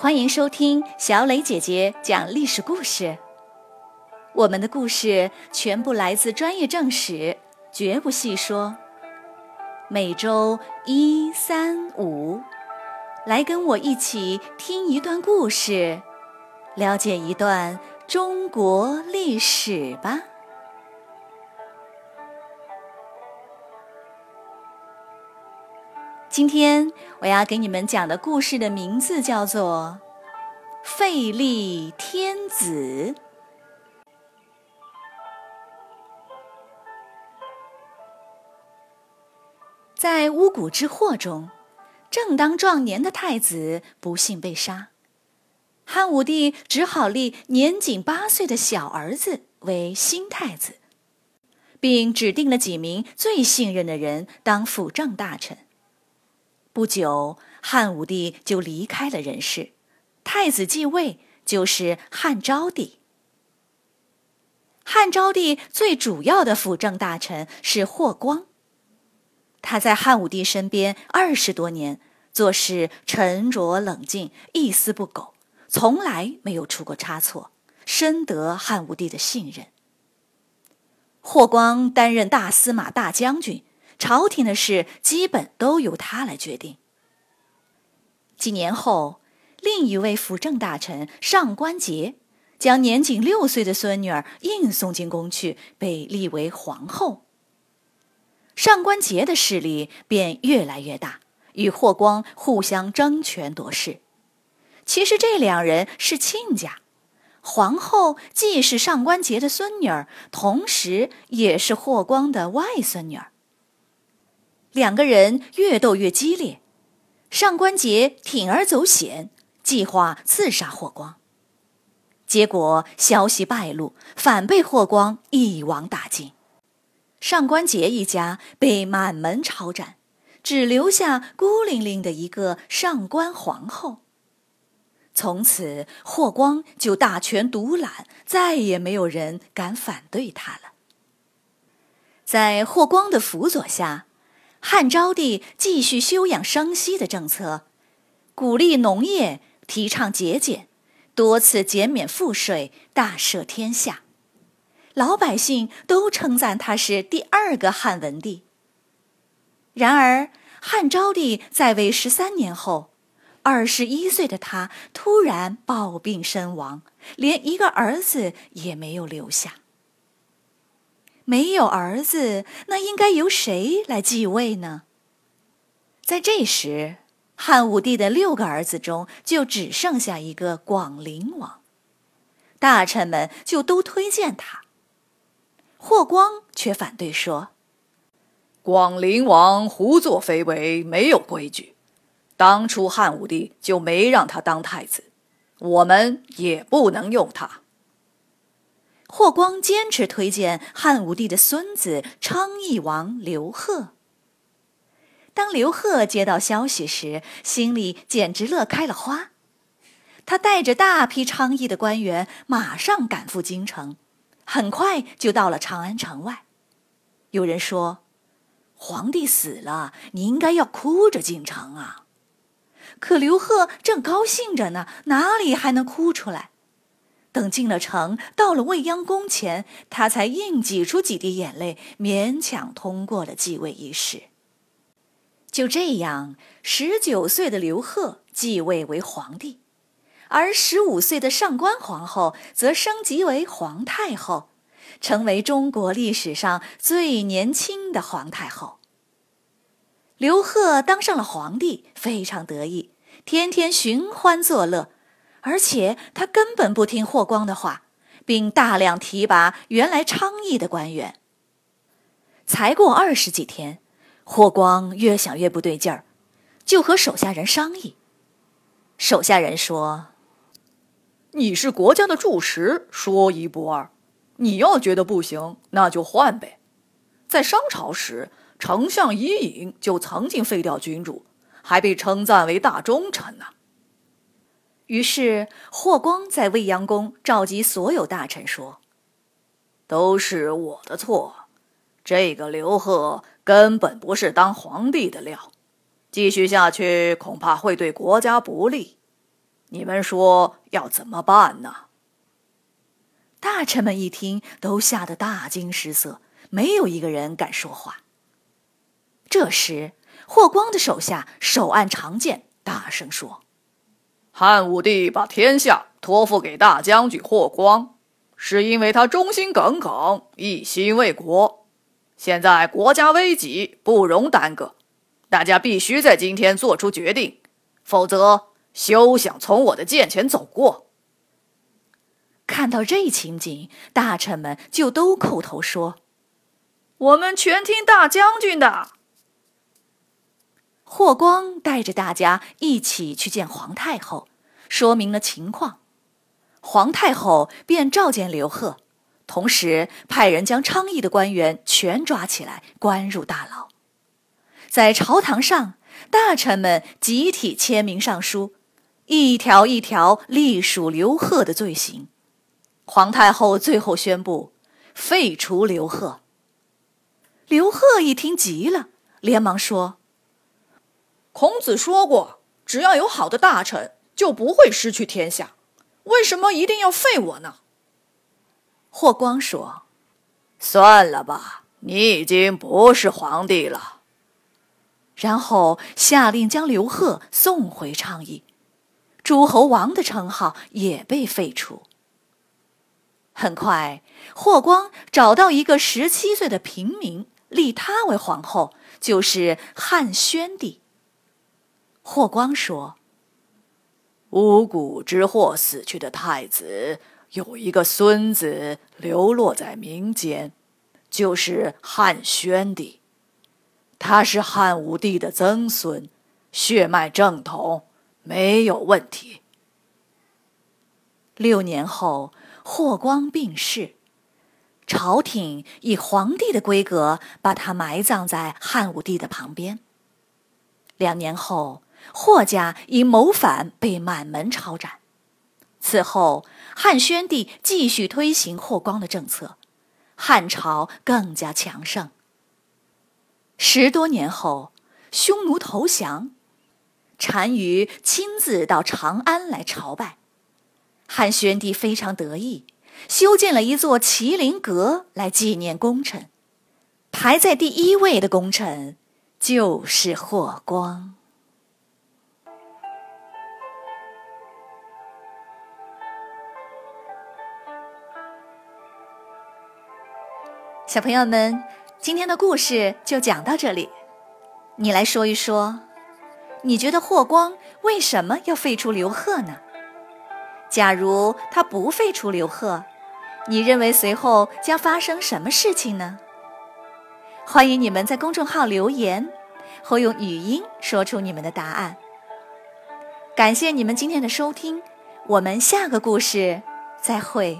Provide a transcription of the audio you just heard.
欢迎收听小磊姐姐讲历史故事。我们的故事全部来自专业正史，绝不细说。每周一、三、五，来跟我一起听一段故事，了解一段中国历史吧。今天我要给你们讲的故事的名字叫做《废立天子》。在巫蛊之祸中，正当壮年的太子不幸被杀，汉武帝只好立年仅八岁的小儿子为新太子，并指定了几名最信任的人当辅政大臣。不久，汉武帝就离开了人世，太子继位就是汉昭帝。汉昭帝最主要的辅政大臣是霍光。他在汉武帝身边二十多年，做事沉着冷静，一丝不苟，从来没有出过差错，深得汉武帝的信任。霍光担任大司马大将军。朝廷的事基本都由他来决定。几年后，另一位辅政大臣上官桀将年仅六岁的孙女儿硬送进宫去，被立为皇后。上官桀的势力便越来越大，与霍光互相争权夺势。其实这两人是亲家，皇后既是上官桀的孙女儿，同时也是霍光的外孙女儿。两个人越斗越激烈，上官桀铤而走险，计划刺杀霍光。结果消息败露，反被霍光一网打尽。上官桀一家被满门抄斩，只留下孤零零的一个上官皇后。从此，霍光就大权独揽，再也没有人敢反对他了。在霍光的辅佐下。汉昭帝继续休养生息的政策，鼓励农业，提倡节俭，多次减免赋税，大赦天下，老百姓都称赞他是第二个汉文帝。然而，汉昭帝在位十三年后，二十一岁的他突然暴病身亡，连一个儿子也没有留下。没有儿子，那应该由谁来继位呢？在这时，汉武帝的六个儿子中就只剩下一个广陵王，大臣们就都推荐他。霍光却反对说：“广陵王胡作非为，没有规矩，当初汉武帝就没让他当太子，我们也不能用他。”霍光坚持推荐汉武帝的孙子昌邑王刘贺。当刘贺接到消息时，心里简直乐开了花。他带着大批昌邑的官员，马上赶赴京城，很快就到了长安城外。有人说：“皇帝死了，你应该要哭着进城啊！”可刘贺正高兴着呢，哪里还能哭出来？等进了城，到了未央宫前，他才硬挤出几滴眼泪，勉强通过了继位仪式。就这样，十九岁的刘贺继位为皇帝，而十五岁的上官皇后则升级为皇太后，成为中国历史上最年轻的皇太后。刘贺当上了皇帝，非常得意，天天寻欢作乐。而且他根本不听霍光的话，并大量提拔原来昌邑的官员。才过二十几天，霍光越想越不对劲儿，就和手下人商议。手下人说：“你是国家的柱石，说一不二。你要觉得不行，那就换呗。在商朝时，丞相伊尹就曾经废掉君主，还被称赞为大忠臣呢。”于是，霍光在未央宫召集所有大臣说：“都是我的错，这个刘贺根本不是当皇帝的料，继续下去恐怕会对国家不利。你们说要怎么办呢？大臣们一听，都吓得大惊失色，没有一个人敢说话。这时，霍光的手下手按长剑，大声说：“汉武帝把天下托付给大将军霍光，是因为他忠心耿耿，一心为国。现在国家危急，不容耽搁，大家必须在今天做出决定，否则休想从我的剑前走过。”看到这情景，大臣们就都叩头说：“我们全听大将军的。”霍光带着大家一起去见皇太后，说明了情况。皇太后便召见刘贺，同时派人将昌邑的官员全抓起来，关入大牢。在朝堂上，大臣们集体签名上书，一条一条隶属刘贺的罪行。皇太后最后宣布废除刘贺。刘贺一听急了，连忙说：“孔子说过，只要有好的大臣，就不会失去天下。为什么一定要废我呢？”霍光说：“算了吧，你已经不是皇帝了。”然后下令将刘贺送回昌邑，诸侯王的称号也被废除。很快，霍光找到一个十七岁的平民，立她为皇后，就是汉宣帝。霍光说：“巫蛊之祸死去的太子有一个孙子流落在民间，就是汉宣帝。他是汉武帝的曾孙，血脉正统，没有问题。”六年后。霍光病逝，朝廷以皇帝的规格把他埋葬在汉武帝的旁边。两年后，霍家因谋反被满门抄斩。此后，汉宣帝继续推行霍光的政策，汉朝更加强盛。十多年后，匈奴投降，单于亲自到长安来朝拜。汉宣帝非常得意，修建了一座麒麟阁来纪念功臣。排在第一位的功臣就是霍光。小朋友们，今天的故事就讲到这里。你来说一说，你觉得霍光为什么要废除刘贺呢？假如他不废除刘贺，你认为随后将发生什么事情呢？欢迎你们在公众号留言，或用语音说出你们的答案。感谢你们今天的收听，我们下个故事再会。